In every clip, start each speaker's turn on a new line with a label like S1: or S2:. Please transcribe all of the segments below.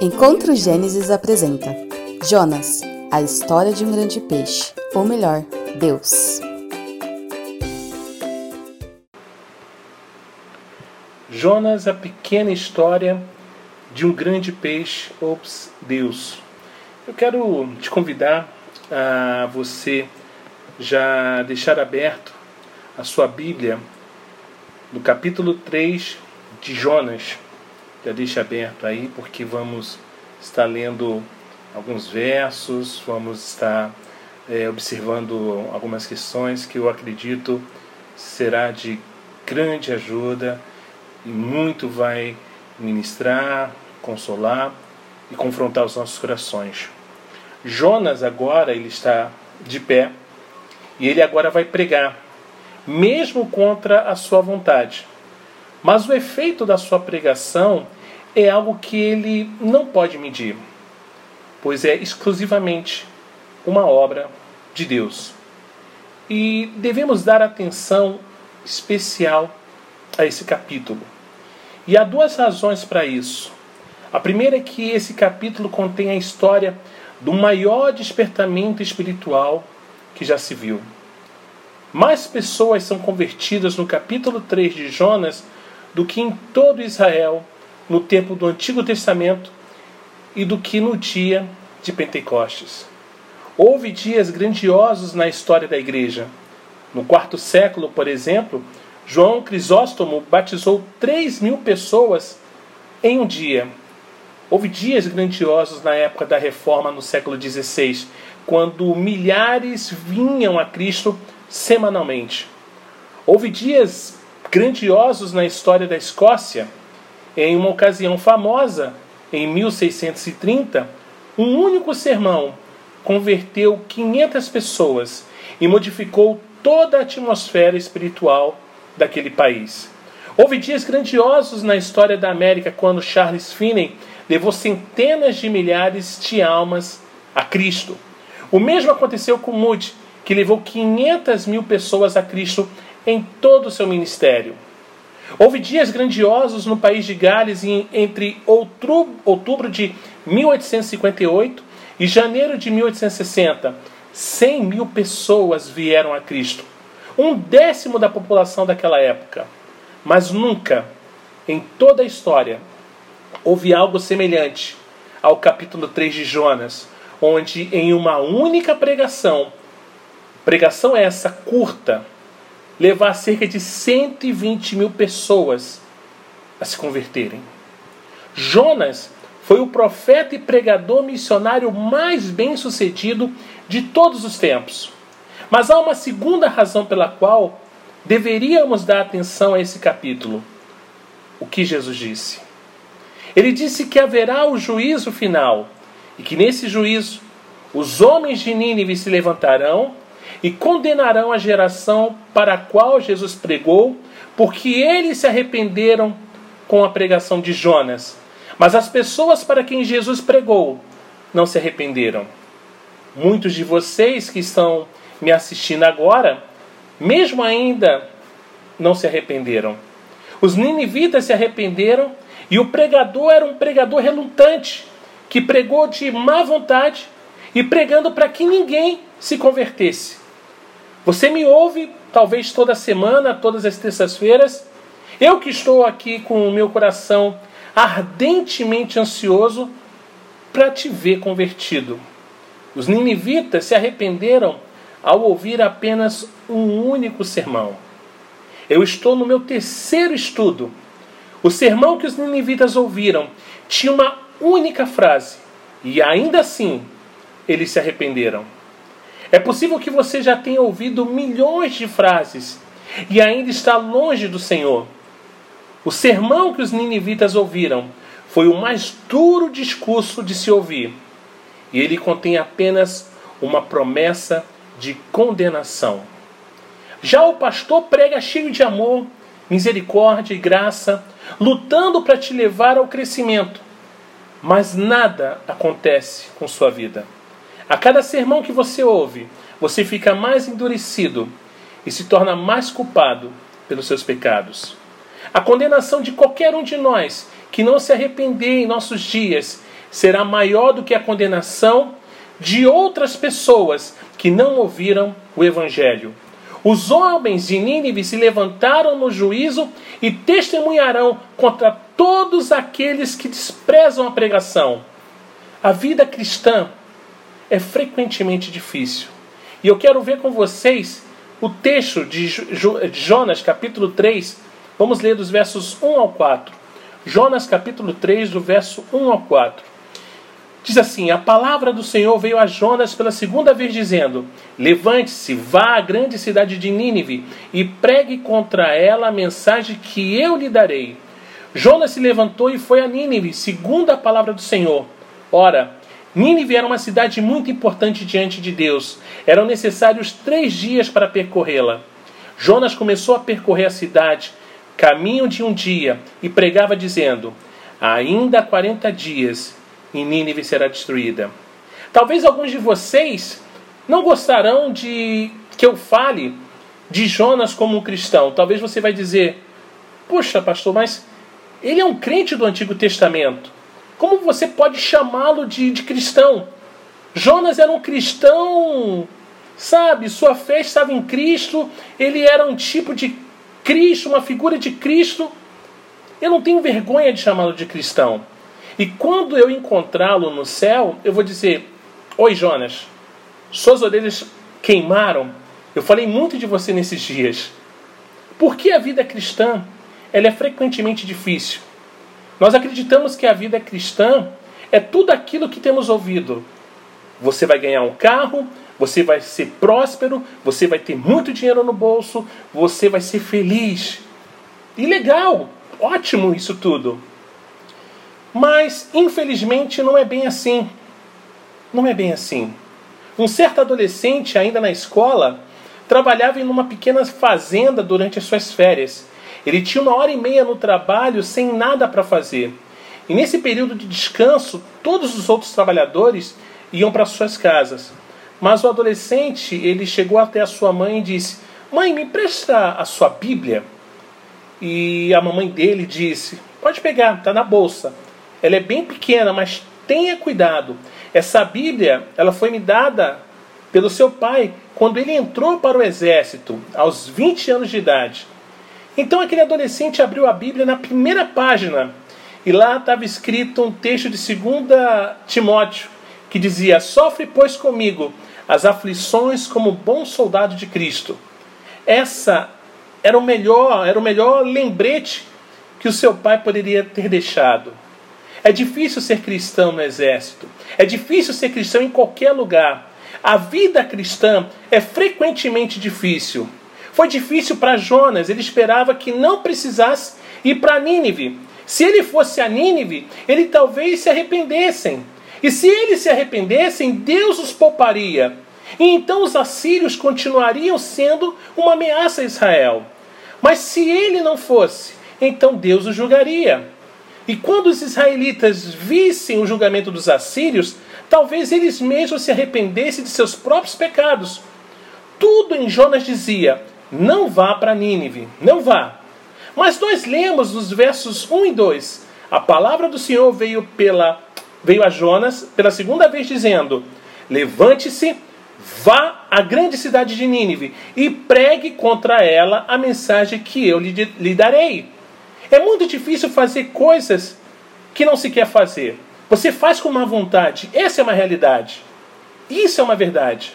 S1: Encontro Gênesis apresenta Jonas, a história de um grande peixe, ou melhor, Deus.
S2: Jonas, a pequena história de um grande peixe, ops, Deus. Eu quero te convidar a você já deixar aberto a sua Bíblia no capítulo 3 de Jonas já deixa aberto aí, porque vamos estar lendo alguns versos, vamos estar é, observando algumas questões que eu acredito será de grande ajuda e muito vai ministrar, consolar e confrontar os nossos corações. Jonas agora ele está de pé e ele agora vai pregar, mesmo contra a sua vontade. Mas o efeito da sua pregação é algo que ele não pode medir, pois é exclusivamente uma obra de Deus. E devemos dar atenção especial a esse capítulo. E há duas razões para isso. A primeira é que esse capítulo contém a história do maior despertamento espiritual que já se viu. Mais pessoas são convertidas no capítulo 3 de Jonas do que em todo Israel no tempo do Antigo Testamento e do que no dia de Pentecostes. Houve dias grandiosos na história da igreja. No quarto século, por exemplo, João Crisóstomo batizou 3 mil pessoas em um dia. Houve dias grandiosos na época da reforma no século XVI, quando milhares vinham a Cristo semanalmente. Houve dias grandiosos na história da Escócia. Em uma ocasião famosa, em 1630, um único sermão converteu 500 pessoas e modificou toda a atmosfera espiritual daquele país. Houve dias grandiosos na história da América quando Charles Finney levou centenas de milhares de almas a Cristo. O mesmo aconteceu com Moody, que levou 500 mil pessoas a Cristo em todo o seu ministério. Houve dias grandiosos no país de Gales entre outubro de 1858 e janeiro de 1860. 100 mil pessoas vieram a Cristo, um décimo da população daquela época. Mas nunca, em toda a história, houve algo semelhante ao capítulo 3 de Jonas, onde em uma única pregação, pregação essa curta, levar cerca de 120 mil pessoas a se converterem. Jonas foi o profeta e pregador missionário mais bem sucedido de todos os tempos. Mas há uma segunda razão pela qual deveríamos dar atenção a esse capítulo. O que Jesus disse? Ele disse que haverá o juízo final e que nesse juízo os homens de Nínive se levantarão e condenarão a geração para a qual Jesus pregou, porque eles se arrependeram com a pregação de Jonas. Mas as pessoas para quem Jesus pregou não se arrependeram. Muitos de vocês que estão me assistindo agora, mesmo ainda não se arrependeram. Os ninivitas se arrependeram e o pregador era um pregador relutante, que pregou de má vontade e pregando para que ninguém se convertesse. Você me ouve talvez toda semana, todas as terças-feiras. Eu que estou aqui com o meu coração ardentemente ansioso para te ver convertido. Os ninivitas se arrependeram ao ouvir apenas um único sermão. Eu estou no meu terceiro estudo. O sermão que os ninivitas ouviram tinha uma única frase, e ainda assim eles se arrependeram. É possível que você já tenha ouvido milhões de frases e ainda está longe do Senhor. O sermão que os ninivitas ouviram foi o mais duro discurso de se ouvir, e ele contém apenas uma promessa de condenação. Já o pastor prega cheio de amor, misericórdia e graça, lutando para te levar ao crescimento, mas nada acontece com sua vida. A cada sermão que você ouve, você fica mais endurecido e se torna mais culpado pelos seus pecados. A condenação de qualquer um de nós que não se arrepender em nossos dias será maior do que a condenação de outras pessoas que não ouviram o Evangelho. Os homens de Nínive se levantaram no juízo e testemunharão contra todos aqueles que desprezam a pregação. A vida cristã é frequentemente difícil. E eu quero ver com vocês o texto de Jonas, capítulo 3. Vamos ler dos versos 1 ao 4. Jonas, capítulo 3, do verso 1 ao 4. Diz assim: A palavra do Senhor veio a Jonas pela segunda vez, dizendo: Levante-se, vá à grande cidade de Nínive e pregue contra ela a mensagem que eu lhe darei. Jonas se levantou e foi a Nínive, segundo a palavra do Senhor. Ora, Nínive era uma cidade muito importante diante de Deus. Eram necessários três dias para percorrê-la. Jonas começou a percorrer a cidade, caminho de um dia, e pregava, dizendo: Ainda há quarenta dias e Nínive será destruída. Talvez alguns de vocês não gostarão de que eu fale de Jonas como um cristão. Talvez você vai dizer: "Puxa, pastor, mas ele é um crente do Antigo Testamento. Como você pode chamá-lo de, de cristão? Jonas era um cristão, sabe? Sua fé estava em Cristo, ele era um tipo de Cristo, uma figura de Cristo. Eu não tenho vergonha de chamá-lo de cristão. E quando eu encontrá-lo no céu, eu vou dizer: Oi, Jonas, suas orelhas queimaram. Eu falei muito de você nesses dias. Porque a vida cristã ela é frequentemente difícil. Nós acreditamos que a vida cristã é tudo aquilo que temos ouvido. Você vai ganhar um carro, você vai ser próspero, você vai ter muito dinheiro no bolso, você vai ser feliz. E legal, ótimo isso tudo. Mas, infelizmente, não é bem assim. Não é bem assim. Um certo adolescente, ainda na escola, trabalhava em uma pequena fazenda durante as suas férias. Ele tinha uma hora e meia no trabalho sem nada para fazer. E nesse período de descanso, todos os outros trabalhadores iam para suas casas. Mas o adolescente, ele chegou até a sua mãe e disse: "Mãe, me presta a sua Bíblia?" E a mamãe dele disse: "Pode pegar, está na bolsa." Ela é bem pequena, mas tenha cuidado. Essa Bíblia, ela foi me dada pelo seu pai quando ele entrou para o exército, aos 20 anos de idade. Então aquele adolescente abriu a Bíblia na primeira página e lá estava escrito um texto de 2 Timóteo que dizia: Sofre, pois, comigo as aflições como bom soldado de Cristo. Essa era o melhor, era o melhor lembrete que o seu pai poderia ter deixado. É difícil ser cristão no exército. É difícil ser cristão em qualquer lugar. A vida cristã é frequentemente difícil. Foi difícil para Jonas, ele esperava que não precisasse ir para Nínive. Se ele fosse a Nínive, ele talvez se arrependessem. E se eles se arrependessem, Deus os pouparia. E então os assírios continuariam sendo uma ameaça a Israel. Mas se ele não fosse, então Deus os julgaria. E quando os israelitas vissem o julgamento dos assírios, talvez eles mesmos se arrependessem de seus próprios pecados. Tudo em Jonas dizia: não vá para Nínive, não vá. Mas nós lemos nos versos 1 e 2: a palavra do Senhor veio, pela, veio a Jonas pela segunda vez, dizendo: Levante-se, vá à grande cidade de Nínive e pregue contra ela a mensagem que eu lhe, lhe darei. É muito difícil fazer coisas que não se quer fazer. Você faz com má vontade. Essa é uma realidade. Isso é uma verdade.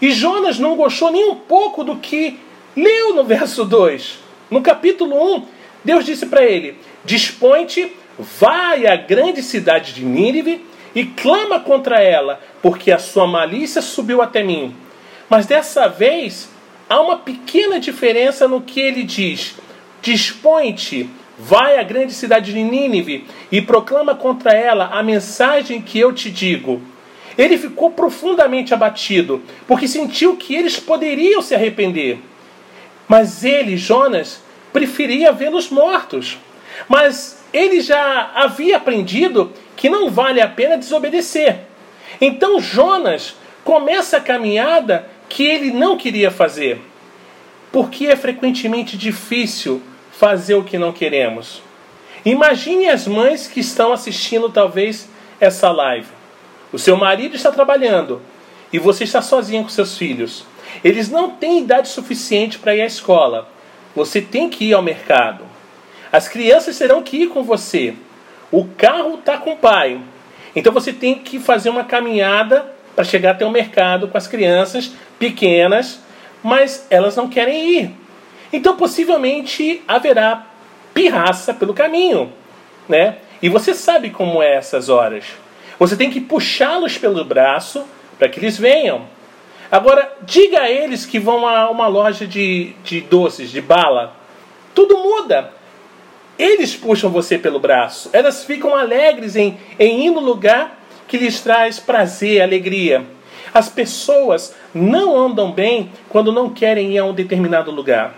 S2: E Jonas não gostou nem um pouco do que leu no verso 2. No capítulo 1, Deus disse para ele: Dispõe-te, vai à grande cidade de Nínive e clama contra ela, porque a sua malícia subiu até mim. Mas dessa vez, há uma pequena diferença no que ele diz: Dispõe-te, Vai à grande cidade de Nínive e proclama contra ela a mensagem que eu te digo. Ele ficou profundamente abatido, porque sentiu que eles poderiam se arrepender. Mas ele, Jonas, preferia vê-los mortos. Mas ele já havia aprendido que não vale a pena desobedecer. Então Jonas começa a caminhada que ele não queria fazer. Porque é frequentemente difícil fazer o que não queremos. Imagine as mães que estão assistindo, talvez, essa live. O seu marido está trabalhando e você está sozinha com seus filhos. Eles não têm idade suficiente para ir à escola. Você tem que ir ao mercado. As crianças terão que ir com você. O carro está com o pai. Então você tem que fazer uma caminhada para chegar até o mercado com as crianças pequenas, mas elas não querem ir. Então possivelmente haverá pirraça pelo caminho, né? E você sabe como é essas horas. Você tem que puxá-los pelo braço para que eles venham. Agora, diga a eles que vão a uma loja de, de doces, de bala. Tudo muda. Eles puxam você pelo braço. Elas ficam alegres em, em ir no lugar que lhes traz prazer, alegria. As pessoas não andam bem quando não querem ir a um determinado lugar.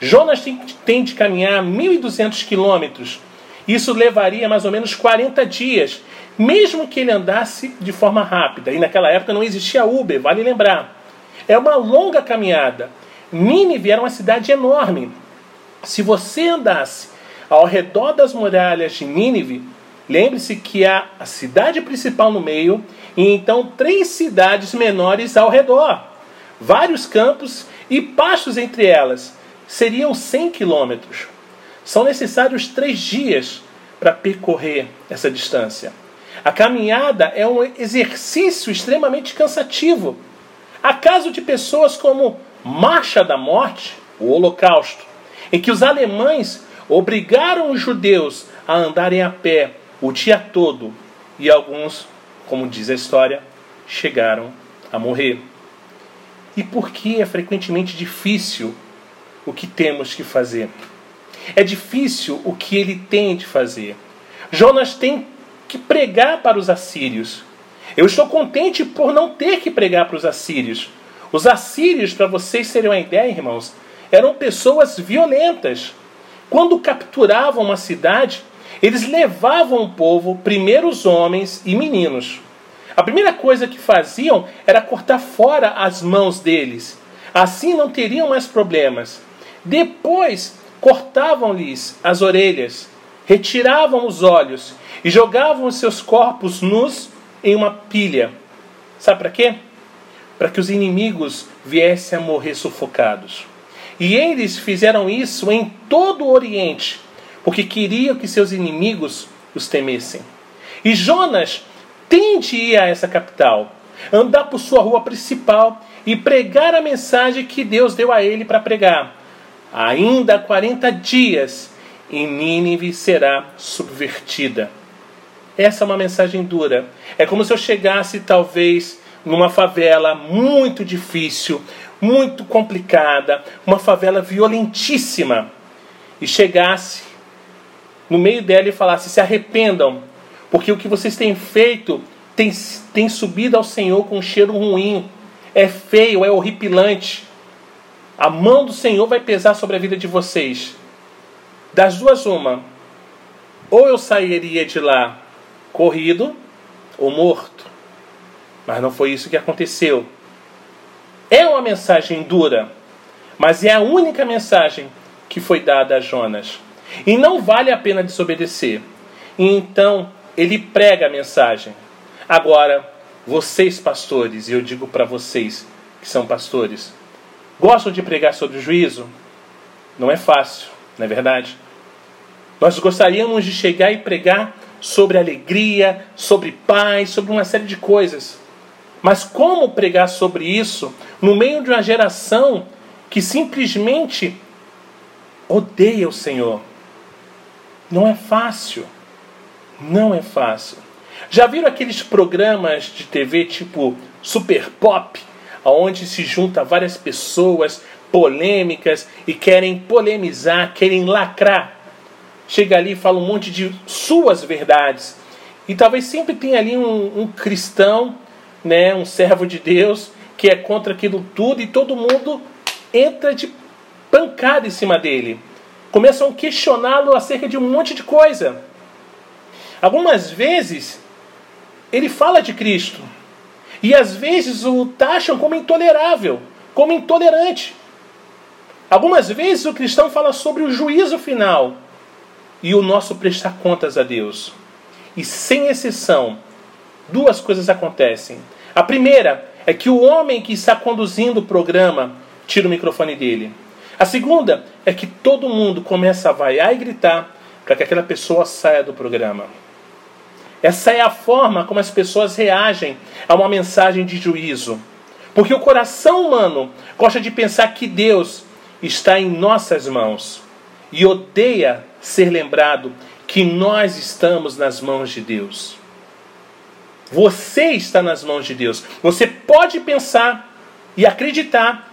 S2: Jonas tem, tem de caminhar 1.200 quilômetros. Isso levaria mais ou menos 40 dias, mesmo que ele andasse de forma rápida. E naquela época não existia Uber, vale lembrar. É uma longa caminhada. Nínive era uma cidade enorme. Se você andasse ao redor das muralhas de Nínive, lembre-se que há a cidade principal no meio e então três cidades menores ao redor, vários campos e pastos entre elas. Seriam 100 quilômetros. São necessários três dias para percorrer essa distância. A caminhada é um exercício extremamente cansativo. Há casos de pessoas como Marcha da Morte, o Holocausto, em que os alemães obrigaram os judeus a andarem a pé o dia todo e alguns, como diz a história, chegaram a morrer. E por que é frequentemente difícil o que temos que fazer? É difícil o que ele tem de fazer. Jonas tem que pregar para os assírios. Eu estou contente por não ter que pregar para os assírios. Os assírios, para vocês terem uma ideia, irmãos, eram pessoas violentas. Quando capturavam uma cidade, eles levavam o povo, primeiro os homens e meninos. A primeira coisa que faziam era cortar fora as mãos deles. Assim não teriam mais problemas. Depois cortavam-lhes as orelhas, retiravam os olhos e jogavam os seus corpos nus em uma pilha. Sabe para quê? Para que os inimigos viessem a morrer sufocados. E eles fizeram isso em todo o Oriente, porque queriam que seus inimigos os temessem. E Jonas tem de ir a essa capital, andar por sua rua principal e pregar a mensagem que Deus deu a ele para pregar. Ainda há 40 dias e Nínive será subvertida. Essa é uma mensagem dura. É como se eu chegasse, talvez, numa favela muito difícil, muito complicada, uma favela violentíssima, e chegasse no meio dela e falasse: se arrependam, porque o que vocês têm feito tem, tem subido ao Senhor com um cheiro ruim, é feio, é horripilante. A mão do Senhor vai pesar sobre a vida de vocês. Das duas, uma. Ou eu sairia de lá corrido ou morto. Mas não foi isso que aconteceu. É uma mensagem dura, mas é a única mensagem que foi dada a Jonas. E não vale a pena desobedecer. E então ele prega a mensagem. Agora, vocês pastores, e eu digo para vocês que são pastores, gostam de pregar sobre o juízo? Não é fácil, não é verdade? Nós gostaríamos de chegar e pregar sobre alegria, sobre paz, sobre uma série de coisas. Mas como pregar sobre isso no meio de uma geração que simplesmente odeia o Senhor? Não é fácil. Não é fácil. Já viram aqueles programas de TV tipo Super Pop, onde se junta várias pessoas polêmicas e querem polemizar, querem lacrar? Chega ali e fala um monte de suas verdades. E talvez sempre tenha ali um, um cristão né, um servo de Deus que é contra aquilo tudo e todo mundo entra de pancada em cima dele. Começam a questioná-lo acerca de um monte de coisa. Algumas vezes ele fala de Cristo e às vezes o taxam como intolerável, como intolerante. Algumas vezes o cristão fala sobre o juízo final e o nosso prestar contas a Deus. e sem exceção, duas coisas acontecem. A primeira é que o homem que está conduzindo o programa tira o microfone dele. A segunda é que todo mundo começa a vaiar e gritar para que aquela pessoa saia do programa. Essa é a forma como as pessoas reagem a uma mensagem de juízo. Porque o coração humano gosta de pensar que Deus está em nossas mãos e odeia ser lembrado que nós estamos nas mãos de Deus. Você está nas mãos de Deus. Você pode pensar e acreditar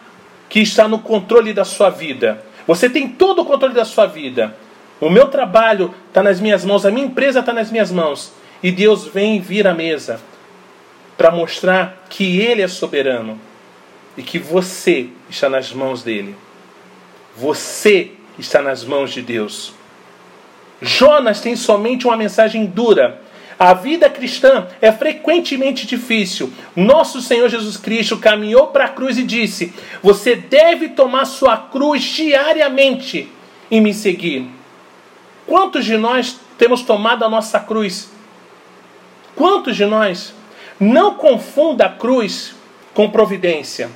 S2: que está no controle da sua vida. Você tem todo o controle da sua vida. O meu trabalho está nas minhas mãos, a minha empresa está nas minhas mãos. E Deus vem vir à mesa para mostrar que Ele é soberano e que você está nas mãos dele. Você está nas mãos de Deus. Jonas tem somente uma mensagem dura. A vida cristã é frequentemente difícil. Nosso Senhor Jesus Cristo caminhou para a cruz e disse: Você deve tomar sua cruz diariamente e me seguir. Quantos de nós temos tomado a nossa cruz? Quantos de nós? Não confunda a cruz com providência.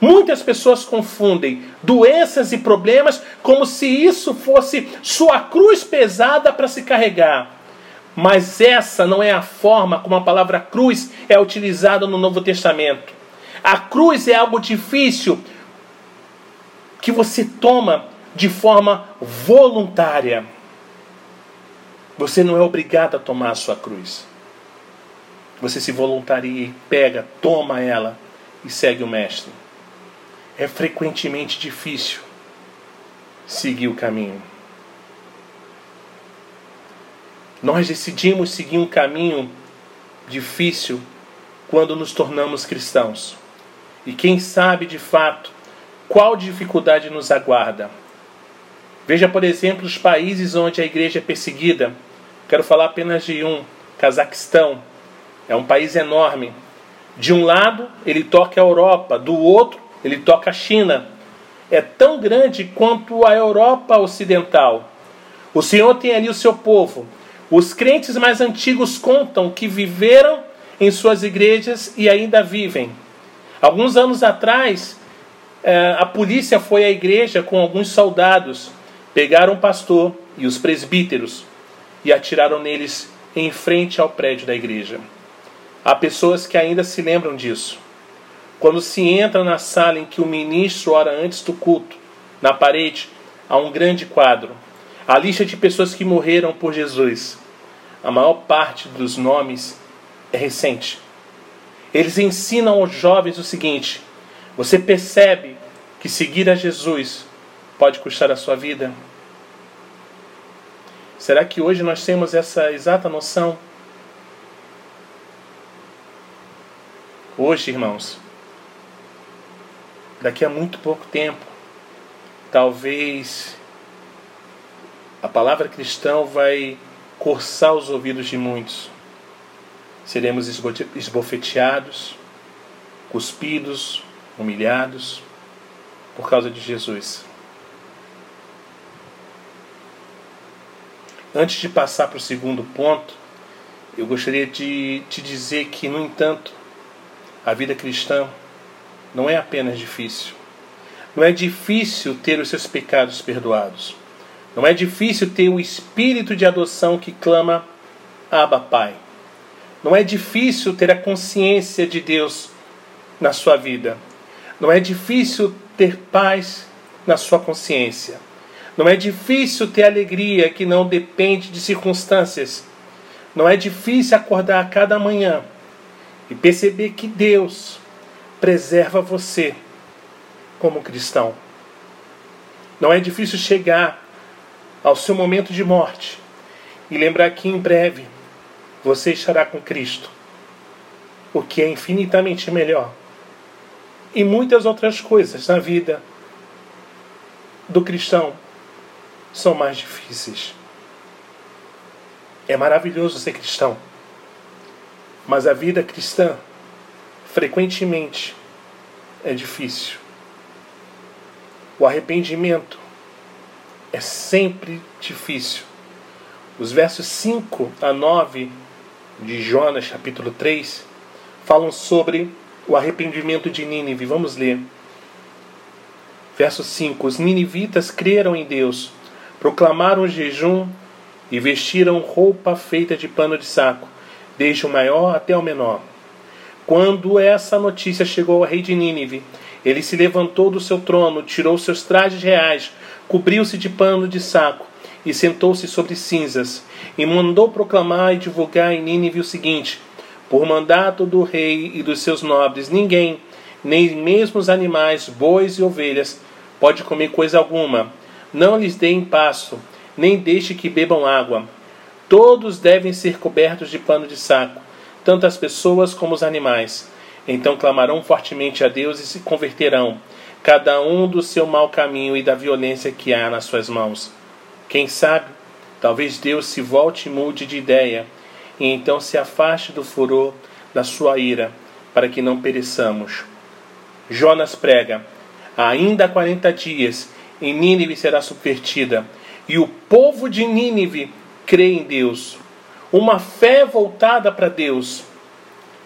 S2: Muitas pessoas confundem doenças e problemas como se isso fosse sua cruz pesada para se carregar. Mas essa não é a forma como a palavra cruz é utilizada no Novo Testamento. A cruz é algo difícil que você toma de forma voluntária. Você não é obrigado a tomar a sua cruz. Você se voluntaria e pega, toma ela e segue o Mestre é frequentemente difícil seguir o caminho. Nós decidimos seguir um caminho difícil quando nos tornamos cristãos. E quem sabe de fato qual dificuldade nos aguarda. Veja, por exemplo, os países onde a igreja é perseguida. Quero falar apenas de um: Cazaquistão. É um país enorme. De um lado, ele toca a Europa, do outro, ele toca a China. É tão grande quanto a Europa Ocidental. O Senhor tem ali o seu povo. Os crentes mais antigos contam que viveram em suas igrejas e ainda vivem. Alguns anos atrás, é, a polícia foi à igreja com alguns soldados, pegaram o pastor e os presbíteros e atiraram neles em frente ao prédio da igreja. Há pessoas que ainda se lembram disso. Quando se entra na sala em que o ministro ora antes do culto, na parede há um grande quadro. A lista de pessoas que morreram por Jesus. A maior parte dos nomes é recente. Eles ensinam aos jovens o seguinte: você percebe que seguir a Jesus pode custar a sua vida? Será que hoje nós temos essa exata noção? Hoje, irmãos, daqui a muito pouco tempo, talvez a palavra cristão vai coçar os ouvidos de muitos. Seremos esbofeteados, cuspidos, humilhados por causa de Jesus. Antes de passar para o segundo ponto, eu gostaria de te dizer que, no entanto, a vida cristã não é apenas difícil. Não é difícil ter os seus pecados perdoados. Não é difícil ter o espírito de adoção que clama Abba Pai. Não é difícil ter a consciência de Deus na sua vida. Não é difícil ter paz na sua consciência. Não é difícil ter alegria que não depende de circunstâncias. Não é difícil acordar a cada manhã e perceber que Deus preserva você como cristão. Não é difícil chegar ao seu momento de morte e lembrar que em breve você estará com Cristo, o que é infinitamente melhor. E muitas outras coisas na vida do cristão são mais difíceis. É maravilhoso ser cristão, mas a vida cristã frequentemente é difícil. O arrependimento é sempre difícil. Os versos 5 a 9 de Jonas, capítulo 3, falam sobre o arrependimento de Nínive. Vamos ler. Verso 5: Os ninivitas creram em Deus, proclamaram jejum e vestiram roupa feita de pano de saco, desde o maior até o menor. Quando essa notícia chegou ao rei de Nínive, ele se levantou do seu trono, tirou seus trajes reais, cobriu-se de pano de saco e sentou-se sobre cinzas, e mandou proclamar e divulgar em Nínive o seguinte: Por mandato do rei e dos seus nobres, ninguém, nem mesmo os animais, bois e ovelhas, pode comer coisa alguma. Não lhes deem passo, nem deixe que bebam água. Todos devem ser cobertos de pano de saco, tanto as pessoas como os animais. Então clamarão fortemente a Deus e se converterão, cada um do seu mau caminho e da violência que há nas suas mãos. Quem sabe, talvez Deus se volte e mude de ideia, e então se afaste do furor da sua ira, para que não pereçamos. Jonas prega: ainda há quarenta dias, e Nínive será subvertida, e o povo de Nínive crê em Deus. Uma fé voltada para Deus.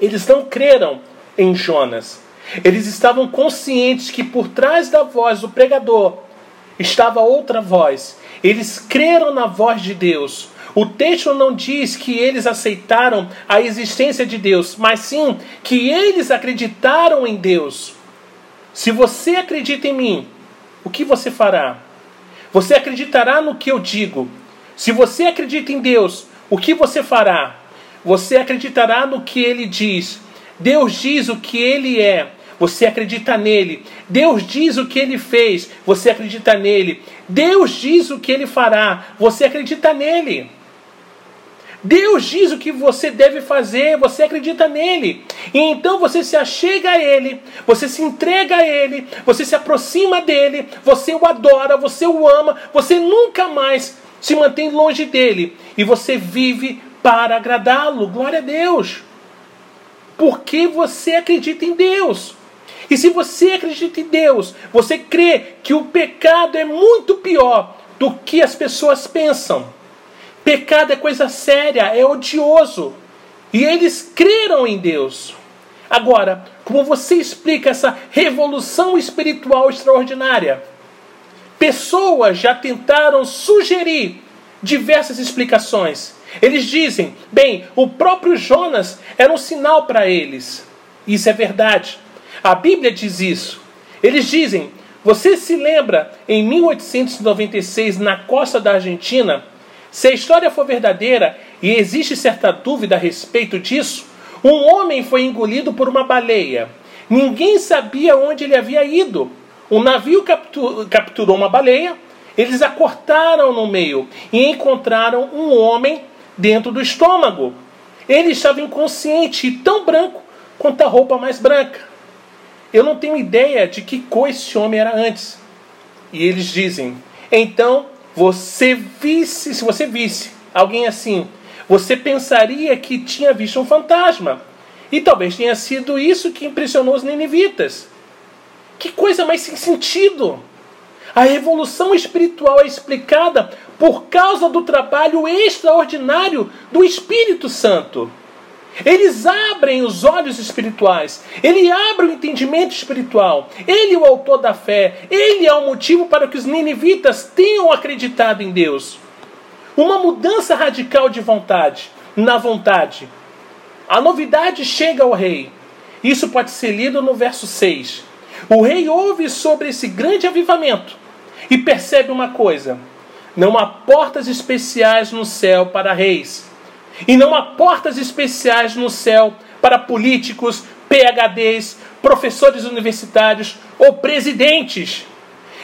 S2: Eles não creram em Jonas. Eles estavam conscientes que por trás da voz do pregador estava outra voz. Eles creram na voz de Deus. O texto não diz que eles aceitaram a existência de Deus, mas sim que eles acreditaram em Deus. Se você acredita em mim, o que você fará? Você acreditará no que eu digo. Se você acredita em Deus, o que você fará? Você acreditará no que ele diz. Deus diz o que ele é. Você acredita nele. Deus diz o que ele fez. Você acredita nele. Deus diz o que ele fará. Você acredita nele. Deus diz o que você deve fazer, você acredita nele. E então você se achega a ele, você se entrega a ele, você se aproxima dele, você o adora, você o ama, você nunca mais se mantém longe dele e você vive para agradá-lo. Glória a Deus. Porque você acredita em Deus. E se você acredita em Deus, você crê que o pecado é muito pior do que as pessoas pensam. Pecado é coisa séria, é odioso. E eles creram em Deus. Agora, como você explica essa revolução espiritual extraordinária? Pessoas já tentaram sugerir diversas explicações. Eles dizem, bem, o próprio Jonas era um sinal para eles. Isso é verdade. A Bíblia diz isso. Eles dizem, você se lembra em 1896, na costa da Argentina, se a história for verdadeira e existe certa dúvida a respeito disso, um homem foi engolido por uma baleia. Ninguém sabia onde ele havia ido. O navio capturou uma baleia, eles a cortaram no meio e encontraram um homem dentro do estômago. Ele estava inconsciente e tão branco quanto a roupa mais branca. Eu não tenho ideia de que cor esse homem era antes. E eles dizem: então você visse, se você visse alguém assim, você pensaria que tinha visto um fantasma. E talvez tenha sido isso que impressionou os ninivitas. Que coisa mais sem sentido! A revolução espiritual é explicada por causa do trabalho extraordinário do Espírito Santo. Eles abrem os olhos espirituais, ele abre o entendimento espiritual, ele é o autor da fé, ele é o motivo para que os ninivitas tenham acreditado em Deus. Uma mudança radical de vontade, na vontade. A novidade chega ao rei. Isso pode ser lido no verso 6. O rei ouve sobre esse grande avivamento e percebe uma coisa: não há portas especiais no céu para reis e não há portas especiais no céu para políticos, PHDs, professores universitários ou presidentes.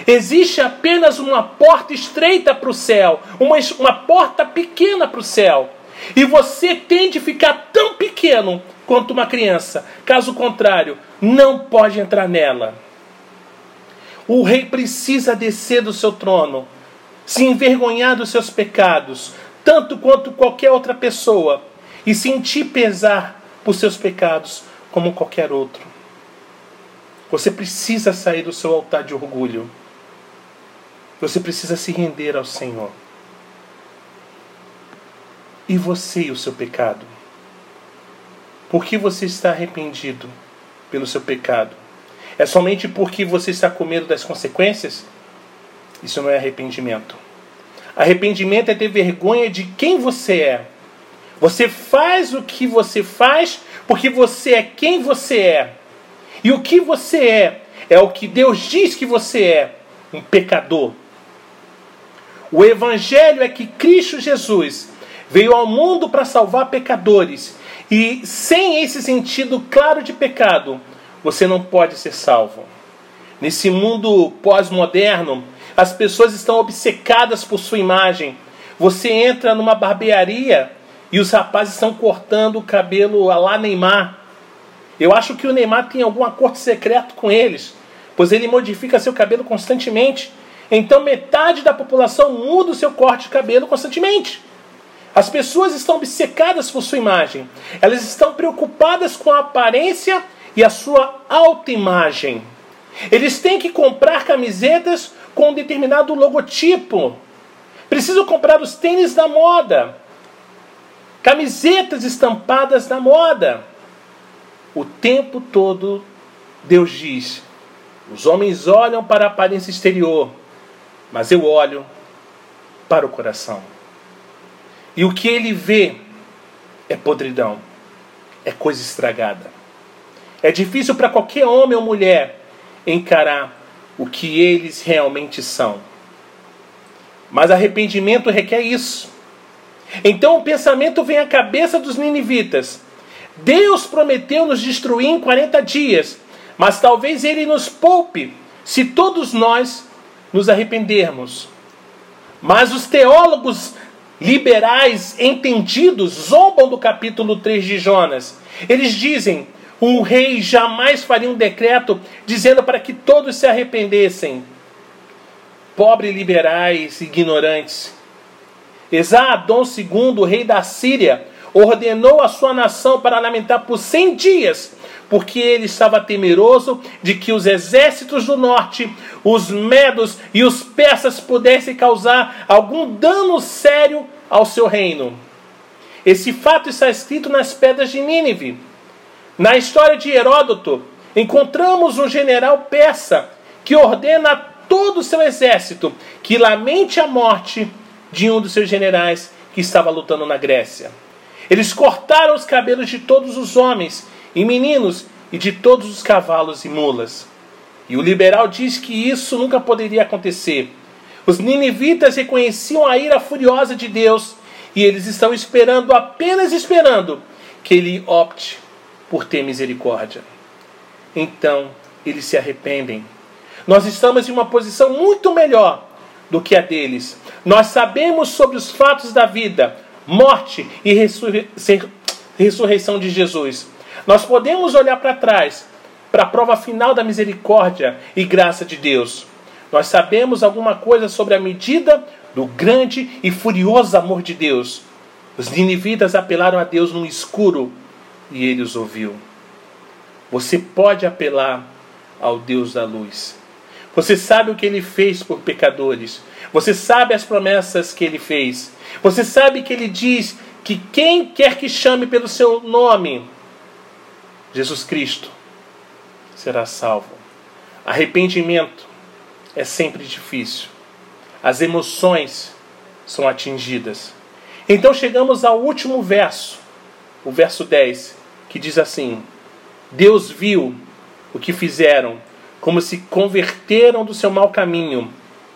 S2: Existe apenas uma porta estreita para o céu, uma, uma porta pequena para o céu. E você tem de ficar tão pequeno quanto uma criança. Caso contrário, não pode entrar nela. O rei precisa descer do seu trono, se envergonhar dos seus pecados, tanto quanto qualquer outra pessoa, e sentir pesar por seus pecados como qualquer outro. Você precisa sair do seu altar de orgulho. Você precisa se render ao Senhor. E você e o seu pecado? Por que você está arrependido pelo seu pecado? É somente porque você está com medo das consequências? Isso não é arrependimento. Arrependimento é ter vergonha de quem você é. Você faz o que você faz porque você é quem você é. E o que você é é o que Deus diz que você é: um pecador. O Evangelho é que Cristo Jesus veio ao mundo para salvar pecadores. E sem esse sentido claro de pecado, você não pode ser salvo. Nesse mundo pós-moderno, as pessoas estão obcecadas por sua imagem. Você entra numa barbearia e os rapazes estão cortando o cabelo a lá Neymar. Eu acho que o Neymar tem algum acordo secreto com eles, pois ele modifica seu cabelo constantemente. Então metade da população muda o seu corte de cabelo constantemente. As pessoas estão obcecadas por sua imagem. Elas estão preocupadas com a aparência e a sua autoimagem. Eles têm que comprar camisetas com um determinado logotipo. Precisam comprar os tênis da moda. Camisetas estampadas da moda. O tempo todo Deus diz: os homens olham para a aparência exterior, mas eu olho para o coração. E o que ele vê é podridão, é coisa estragada. É difícil para qualquer homem ou mulher encarar o que eles realmente são. Mas arrependimento requer isso. Então o pensamento vem à cabeça dos ninivitas. Deus prometeu nos destruir em 40 dias, mas talvez ele nos poupe se todos nós nos arrependermos. Mas os teólogos liberais entendidos zombam do capítulo 3 de Jonas. Eles dizem: um rei jamais faria um decreto dizendo para que todos se arrependessem. Pobres liberais ignorantes. Esá-Adon II, rei da Síria, ordenou a sua nação para lamentar por cem dias porque ele estava temeroso de que os exércitos do norte, os medos e os persas pudessem causar algum dano sério ao seu reino. Esse fato está escrito nas pedras de Nínive. Na história de Heródoto, encontramos um general persa que ordena a todo o seu exército que lamente a morte de um dos seus generais que estava lutando na Grécia. Eles cortaram os cabelos de todos os homens e meninos e de todos os cavalos e mulas. E o liberal diz que isso nunca poderia acontecer. Os ninivitas reconheciam a ira furiosa de Deus e eles estão esperando, apenas esperando, que ele opte por ter misericórdia. Então, eles se arrependem. Nós estamos em uma posição muito melhor do que a deles. Nós sabemos sobre os fatos da vida, morte e ressurreição de Jesus. Nós podemos olhar para trás, para a prova final da misericórdia e graça de Deus. Nós sabemos alguma coisa sobre a medida do grande e furioso amor de Deus. Os ninivitas apelaram a Deus no escuro e ele os ouviu. Você pode apelar ao Deus da luz. Você sabe o que ele fez por pecadores. Você sabe as promessas que ele fez. Você sabe que ele diz que quem quer que chame pelo seu nome Jesus Cristo será salvo. Arrependimento é sempre difícil. As emoções são atingidas. Então chegamos ao último verso, o verso 10, que diz assim: Deus viu o que fizeram, como se converteram do seu mau caminho,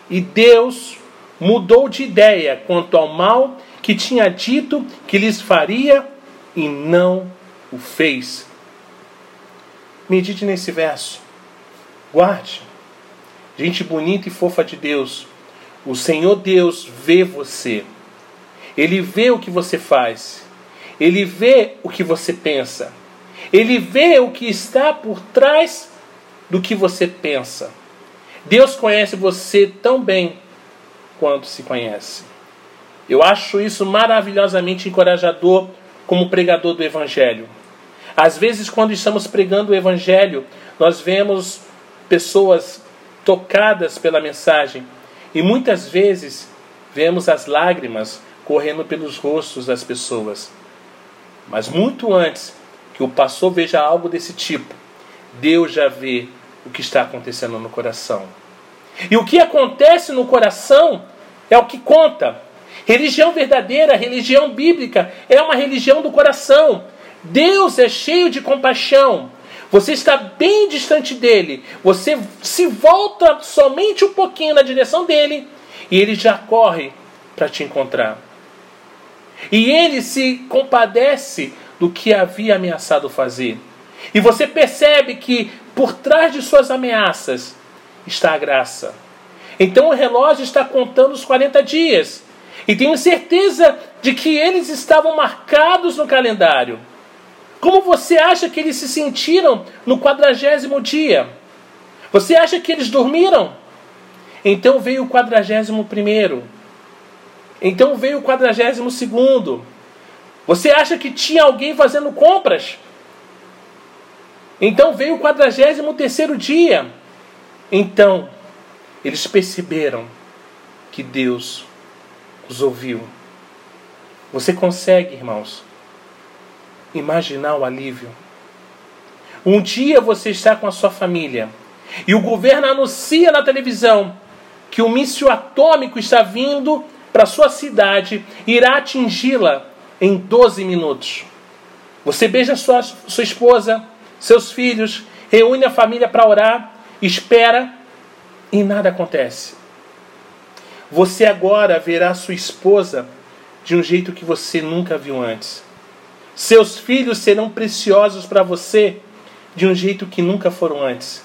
S2: e Deus mudou de ideia quanto ao mal que tinha dito que lhes faria e não o fez. Medite nesse verso. Guarde. Gente bonita e fofa de Deus. O Senhor Deus vê você. Ele vê o que você faz. Ele vê o que você pensa. Ele vê o que está por trás do que você pensa. Deus conhece você tão bem quanto se conhece. Eu acho isso maravilhosamente encorajador como pregador do Evangelho. Às vezes, quando estamos pregando o Evangelho, nós vemos pessoas tocadas pela mensagem e muitas vezes vemos as lágrimas correndo pelos rostos das pessoas. Mas muito antes que o pastor veja algo desse tipo, Deus já vê o que está acontecendo no coração. E o que acontece no coração é o que conta. Religião verdadeira, religião bíblica, é uma religião do coração. Deus é cheio de compaixão. Você está bem distante dele. Você se volta somente um pouquinho na direção dele e ele já corre para te encontrar. E ele se compadece do que havia ameaçado fazer. E você percebe que por trás de suas ameaças está a graça. Então o relógio está contando os 40 dias. E tenho certeza de que eles estavam marcados no calendário. Como você acha que eles se sentiram no quadragésimo dia? Você acha que eles dormiram? Então veio o quadragésimo primeiro. Então veio o quadragésimo segundo. Você acha que tinha alguém fazendo compras? Então veio o quadragésimo terceiro dia. Então eles perceberam que Deus os ouviu. Você consegue, irmãos, imaginar o alívio? Um dia você está com a sua família e o governo anuncia na televisão que o míssil atômico está vindo para sua cidade e irá atingi-la em 12 minutos. Você beija sua, sua esposa, seus filhos, reúne a família para orar, espera e nada acontece. Você agora verá sua esposa de um jeito que você nunca viu antes. Seus filhos serão preciosos para você de um jeito que nunca foram antes.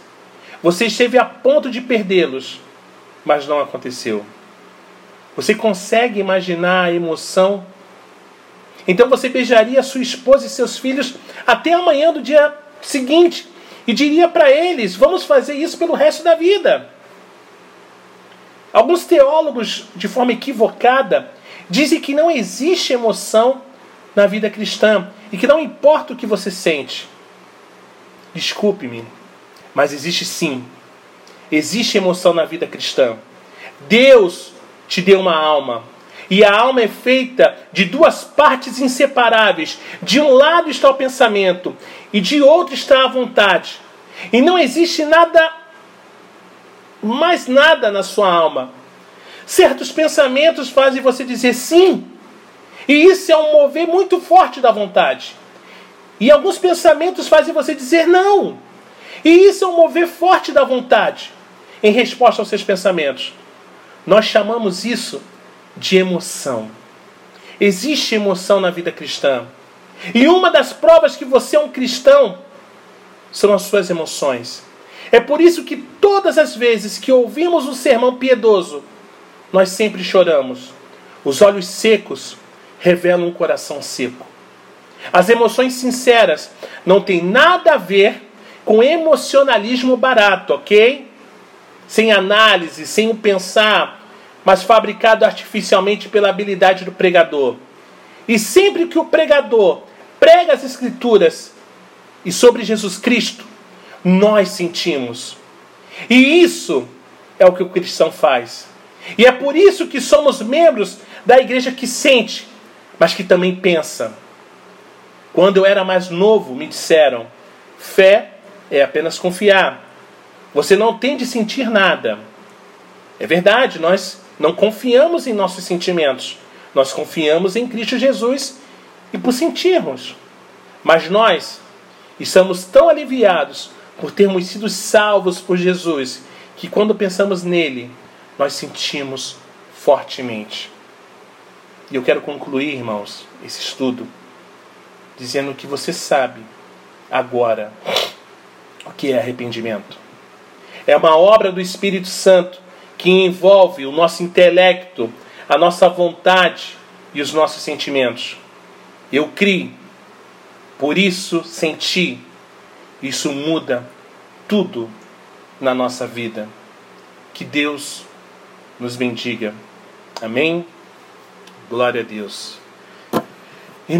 S2: Você esteve a ponto de perdê-los, mas não aconteceu. Você consegue imaginar a emoção? Então você beijaria sua esposa e seus filhos até amanhã do dia seguinte e diria para eles: vamos fazer isso pelo resto da vida. Alguns teólogos, de forma equivocada, dizem que não existe emoção na vida cristã e que não importa o que você sente. Desculpe-me, mas existe sim. Existe emoção na vida cristã. Deus te deu uma alma. E a alma é feita de duas partes inseparáveis. De um lado está o pensamento e de outro está a vontade. E não existe nada, mais nada na sua alma. Certos pensamentos fazem você dizer sim, e isso é um mover muito forte da vontade. E alguns pensamentos fazem você dizer não, e isso é um mover forte da vontade em resposta aos seus pensamentos. Nós chamamos isso de emoção. Existe emoção na vida cristã. E uma das provas que você é um cristão são as suas emoções. É por isso que todas as vezes que ouvimos um sermão piedoso, nós sempre choramos. Os olhos secos revelam um coração seco. As emoções sinceras não têm nada a ver com emocionalismo barato, ok? Sem análise, sem o pensar, mas fabricado artificialmente pela habilidade do pregador. E sempre que o pregador prega as Escrituras e sobre Jesus Cristo, nós sentimos. E isso é o que o cristão faz. E é por isso que somos membros da igreja que sente, mas que também pensa. Quando eu era mais novo, me disseram: fé é apenas confiar. Você não tem de sentir nada. É verdade, nós não confiamos em nossos sentimentos. Nós confiamos em Cristo Jesus e por sentirmos. Mas nós estamos tão aliviados por termos sido salvos por Jesus que quando pensamos nele, nós sentimos fortemente. E eu quero concluir, irmãos, esse estudo dizendo que você sabe agora o que é arrependimento. É uma obra do Espírito Santo que envolve o nosso intelecto, a nossa vontade e os nossos sentimentos. Eu criei, por isso senti. Isso muda tudo na nossa vida. Que Deus nos bendiga. Amém? Glória a Deus.